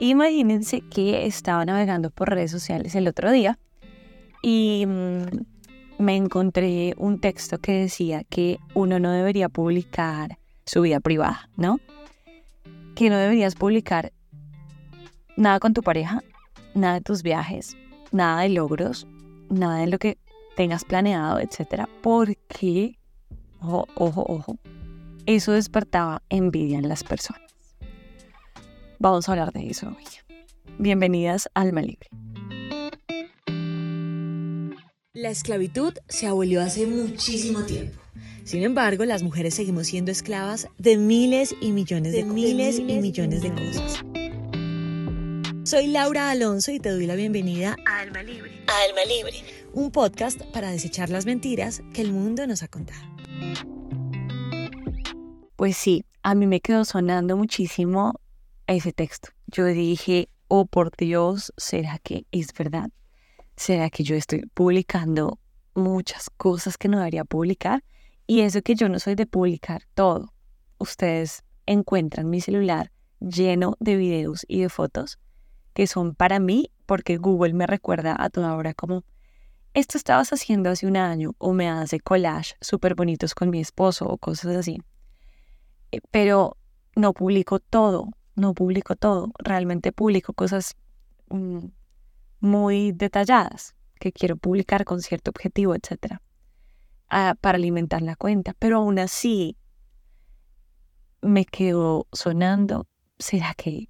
Imagínense que estaba navegando por redes sociales el otro día y mm, me encontré un texto que decía que uno no debería publicar su vida privada, ¿no? Que no deberías publicar nada con tu pareja, nada de tus viajes, nada de logros, nada de lo que tengas planeado, etcétera, porque, ojo, ojo, ojo, eso despertaba envidia en las personas. Vamos a hablar de eso hoy. Bienvenidas a Alma Libre. La esclavitud se abolió hace muchísimo tiempo. Sin embargo, las mujeres seguimos siendo esclavas de miles y millones de, miles, y millones de cosas. Soy Laura Alonso y te doy la bienvenida a Alma Libre. A Alma Libre, un podcast para desechar las mentiras que el mundo nos ha contado. Pues sí, a mí me quedó sonando muchísimo ese texto. Yo dije, oh por Dios, ¿será que es verdad? ¿Será que yo estoy publicando muchas cosas que no debería publicar? Y eso que yo no soy de publicar todo. Ustedes encuentran mi celular lleno de videos y de fotos que son para mí porque Google me recuerda a toda hora como esto estabas haciendo hace un año o me hace collage súper bonitos con mi esposo o cosas así. Eh, pero no publico todo, no publico todo, realmente publico cosas mm, muy detalladas que quiero publicar con cierto objetivo, etcétera, ah, para alimentar la cuenta. Pero aún así me quedo sonando, ¿será que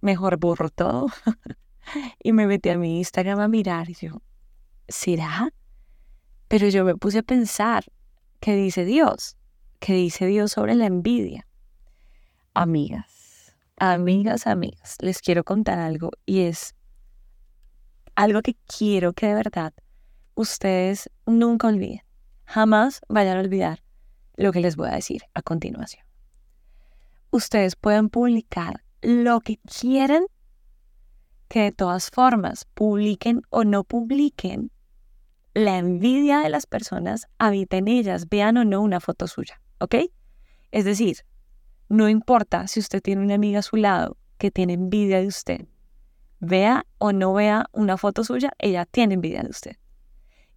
mejor borro todo? y me metí a mi Instagram a mirar y yo, ¿será? Pero yo me puse a pensar, ¿qué dice Dios? ¿Qué dice Dios sobre la envidia? Amigas, Amigas, amigas, les quiero contar algo y es algo que quiero que de verdad ustedes nunca olviden. Jamás vayan a olvidar lo que les voy a decir a continuación. Ustedes pueden publicar lo que quieran, que de todas formas, publiquen o no publiquen, la envidia de las personas habita en ellas, vean o no una foto suya, ¿ok? Es decir, no importa si usted tiene una amiga a su lado que tiene envidia de usted. Vea o no vea una foto suya, ella tiene envidia de usted.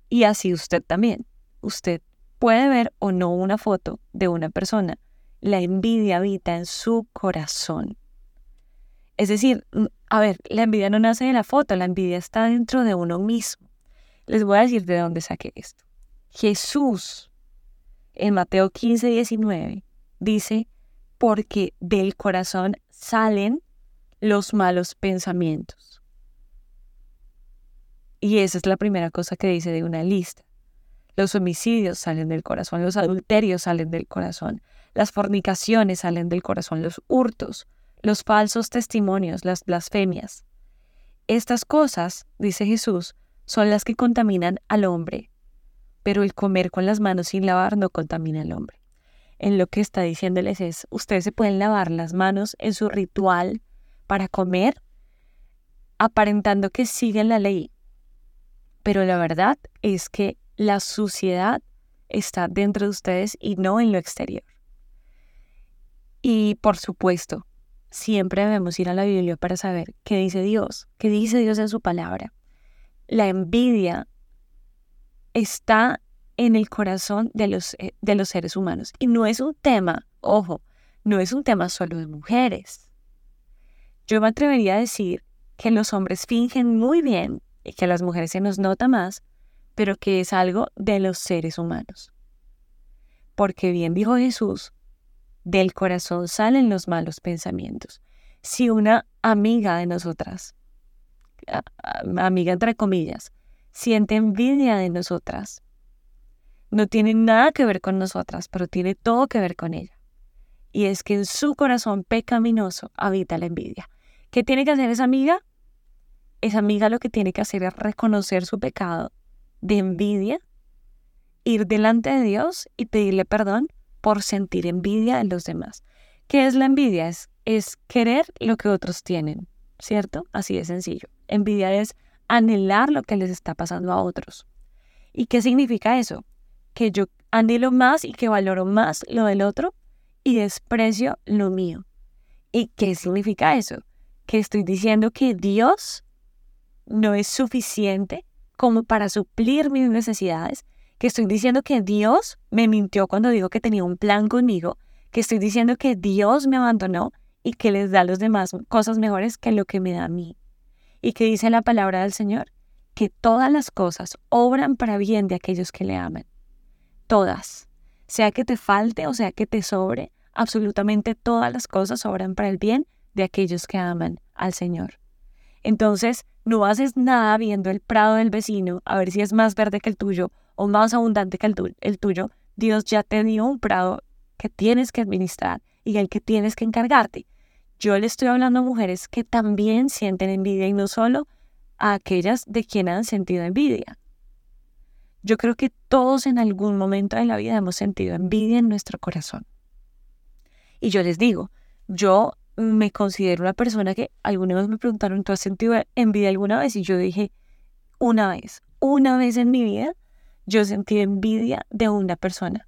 Y así usted también. Usted puede ver o no una foto de una persona. La envidia habita en su corazón. Es decir, a ver, la envidia no nace de la foto, la envidia está dentro de uno mismo. Les voy a decir de dónde saqué esto. Jesús, en Mateo 15, 19, dice, porque del corazón salen los malos pensamientos. Y esa es la primera cosa que dice de una lista. Los homicidios salen del corazón, los adulterios salen del corazón, las fornicaciones salen del corazón, los hurtos, los falsos testimonios, las blasfemias. Estas cosas, dice Jesús, son las que contaminan al hombre, pero el comer con las manos sin lavar no contamina al hombre en lo que está diciéndoles es, ustedes se pueden lavar las manos en su ritual para comer, aparentando que siguen la ley. Pero la verdad es que la suciedad está dentro de ustedes y no en lo exterior. Y por supuesto, siempre debemos ir a la Biblia para saber qué dice Dios, qué dice Dios en su palabra. La envidia está en el corazón de los, eh, de los seres humanos. Y no es un tema, ojo, no es un tema solo de mujeres. Yo me atrevería a decir que los hombres fingen muy bien y que a las mujeres se nos nota más, pero que es algo de los seres humanos. Porque bien dijo Jesús, del corazón salen los malos pensamientos. Si una amiga de nosotras, amiga entre comillas, siente envidia de nosotras, no tiene nada que ver con nosotras, pero tiene todo que ver con ella. Y es que en su corazón pecaminoso habita la envidia. ¿Qué tiene que hacer esa amiga? Esa amiga lo que tiene que hacer es reconocer su pecado de envidia, ir delante de Dios y pedirle perdón por sentir envidia de los demás. ¿Qué es la envidia? Es, es querer lo que otros tienen, ¿cierto? Así de sencillo. Envidia es anhelar lo que les está pasando a otros. ¿Y qué significa eso? Que yo anhelo más y que valoro más lo del otro y desprecio lo mío. ¿Y qué significa eso? que estoy diciendo que Dios no es suficiente como para suplir mis necesidades, que estoy diciendo que Dios me mintió cuando dijo que tenía un plan conmigo, que estoy diciendo que Dios me abandonó y que les da a los demás cosas mejores que lo que me da a mí. Y que dice la palabra del Señor, que todas las cosas obran para bien de aquellos que le aman. Todas. Sea que te falte o sea que te sobre, absolutamente todas las cosas obran para el bien de aquellos que aman al Señor. Entonces, no haces nada viendo el prado del vecino a ver si es más verde que el tuyo o más abundante que el, tuyo. Dios ya te dio un prado que tienes que administrar y el que tienes que encargarte. Yo le estoy hablando a mujeres que también sienten envidia y no solo a aquellas de quienes han sentido envidia. Yo creo que todos en algún momento de la vida hemos sentido envidia en nuestro corazón. Y yo les digo, yo me considero una persona que alguna vez me preguntaron, ¿tú has sentido envidia alguna vez? Y yo dije, una vez, una vez en mi vida, yo sentí envidia de una persona.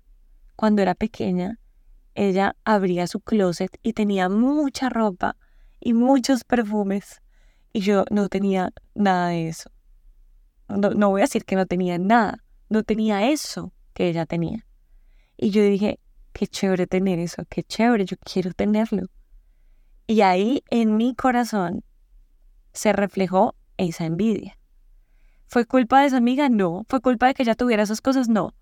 Cuando era pequeña, ella abría su closet y tenía mucha ropa y muchos perfumes. Y yo no tenía nada de eso. No, no voy a decir que no tenía nada, no tenía eso que ella tenía. Y yo dije, qué chévere tener eso, qué chévere, yo quiero tenerlo. Y ahí en mi corazón se reflejó esa envidia. ¿Fue culpa de esa amiga? No. ¿Fue culpa de que ella tuviera esas cosas? No.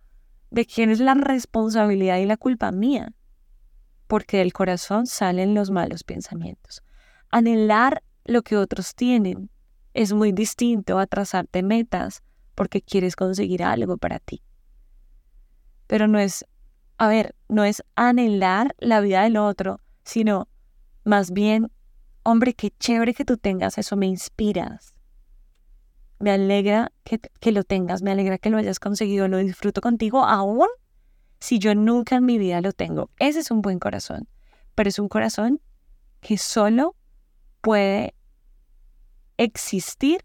¿De quién es la responsabilidad y la culpa mía? Porque del corazón salen los malos pensamientos. Anhelar lo que otros tienen es muy distinto a trazarte metas porque quieres conseguir algo para ti. Pero no es, a ver, no es anhelar la vida del otro, sino más bien, hombre, qué chévere que tú tengas eso, me inspiras. Me alegra que, que lo tengas, me alegra que lo hayas conseguido, lo disfruto contigo aún si yo nunca en mi vida lo tengo. Ese es un buen corazón, pero es un corazón que solo puede existir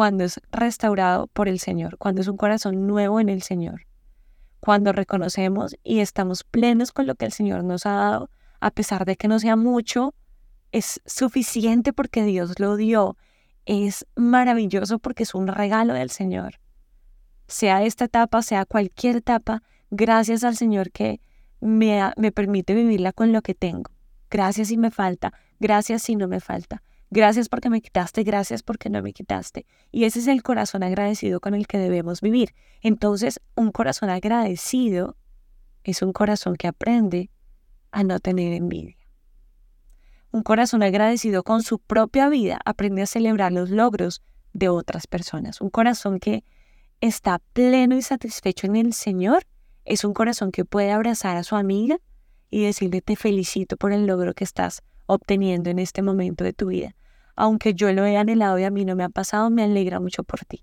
cuando es restaurado por el Señor, cuando es un corazón nuevo en el Señor, cuando reconocemos y estamos plenos con lo que el Señor nos ha dado a pesar de que no sea mucho, es suficiente porque Dios lo dio. Es maravilloso porque es un regalo del Señor. Sea esta etapa, sea cualquier etapa, gracias al Señor que me, me permite vivirla con lo que tengo. Gracias si me falta, gracias si no me falta. Gracias porque me quitaste, gracias porque no me quitaste. Y ese es el corazón agradecido con el que debemos vivir. Entonces, un corazón agradecido es un corazón que aprende a no tener envidia. Un corazón agradecido con su propia vida aprende a celebrar los logros de otras personas. Un corazón que está pleno y satisfecho en el Señor es un corazón que puede abrazar a su amiga y decirle te felicito por el logro que estás obteniendo en este momento de tu vida. Aunque yo lo he anhelado y a mí no me ha pasado, me alegra mucho por ti.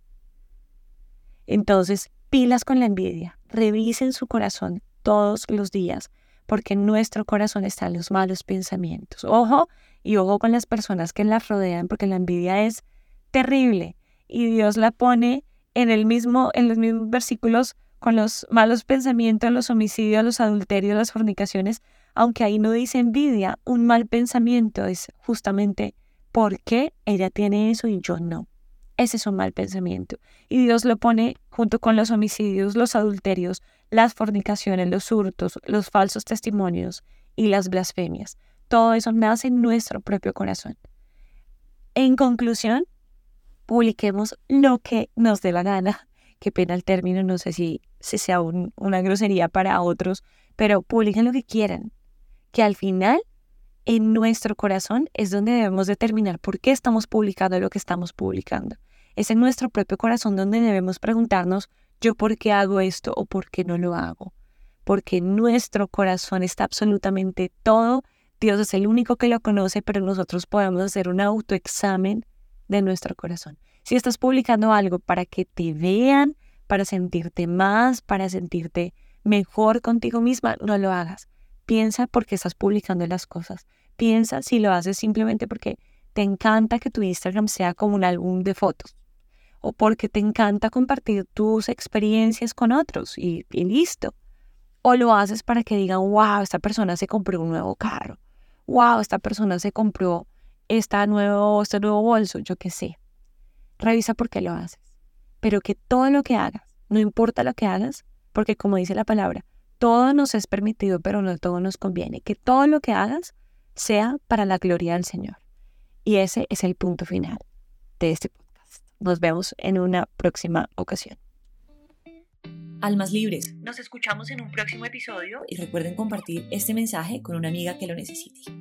Entonces, pilas con la envidia. Revisen su corazón todos los días porque en nuestro corazón están los malos pensamientos. Ojo y ojo con las personas que la rodean, porque la envidia es terrible y Dios la pone en el mismo en los mismos versículos con los malos pensamientos, los homicidios, los adulterios, las fornicaciones, aunque ahí no dice envidia, un mal pensamiento es justamente por qué ella tiene eso y yo no. Ese es un mal pensamiento. Y Dios lo pone junto con los homicidios, los adulterios, las fornicaciones, los hurtos, los falsos testimonios y las blasfemias. Todo eso nace en nuestro propio corazón. En conclusión, publiquemos lo que nos dé la gana. Qué pena el término, no sé si, sea una grosería para otros, pero publiquen lo que quieran. Que al final, en nuestro corazón es donde debemos determinar por qué estamos publicando lo que estamos publicando. Es en nuestro propio corazón donde debemos preguntarnos yo por qué hago esto o por qué no lo hago. Porque nuestro corazón está absolutamente todo. Dios es el único que lo conoce, pero nosotros podemos hacer un autoexamen de nuestro corazón. Si estás publicando algo para que te vean, para sentirte más, para sentirte mejor contigo misma, no lo hagas. Piensa por qué estás publicando las cosas. Piensa si lo haces simplemente porque te encanta que tu Instagram sea como un álbum de fotos o porque te encanta compartir tus experiencias con otros y, listo. O lo haces para que digan, wow, esta persona se compró un nuevo carro. Wow, esta persona se compró esta nuevo, este nuevo bolso, yo qué sé. Revisa por qué lo haces. Pero que todo lo que hagas, no importa lo que hagas, porque como dice la palabra, todo nos es permitido, pero no todo nos conviene. Que todo lo que hagas sea para la gloria del Señor. Y ese es el punto final de este podcast. Nos vemos en una próxima ocasión. Almas libres. Nos escuchamos en un próximo episodio y recuerden compartir este mensaje con una amiga que lo necesite.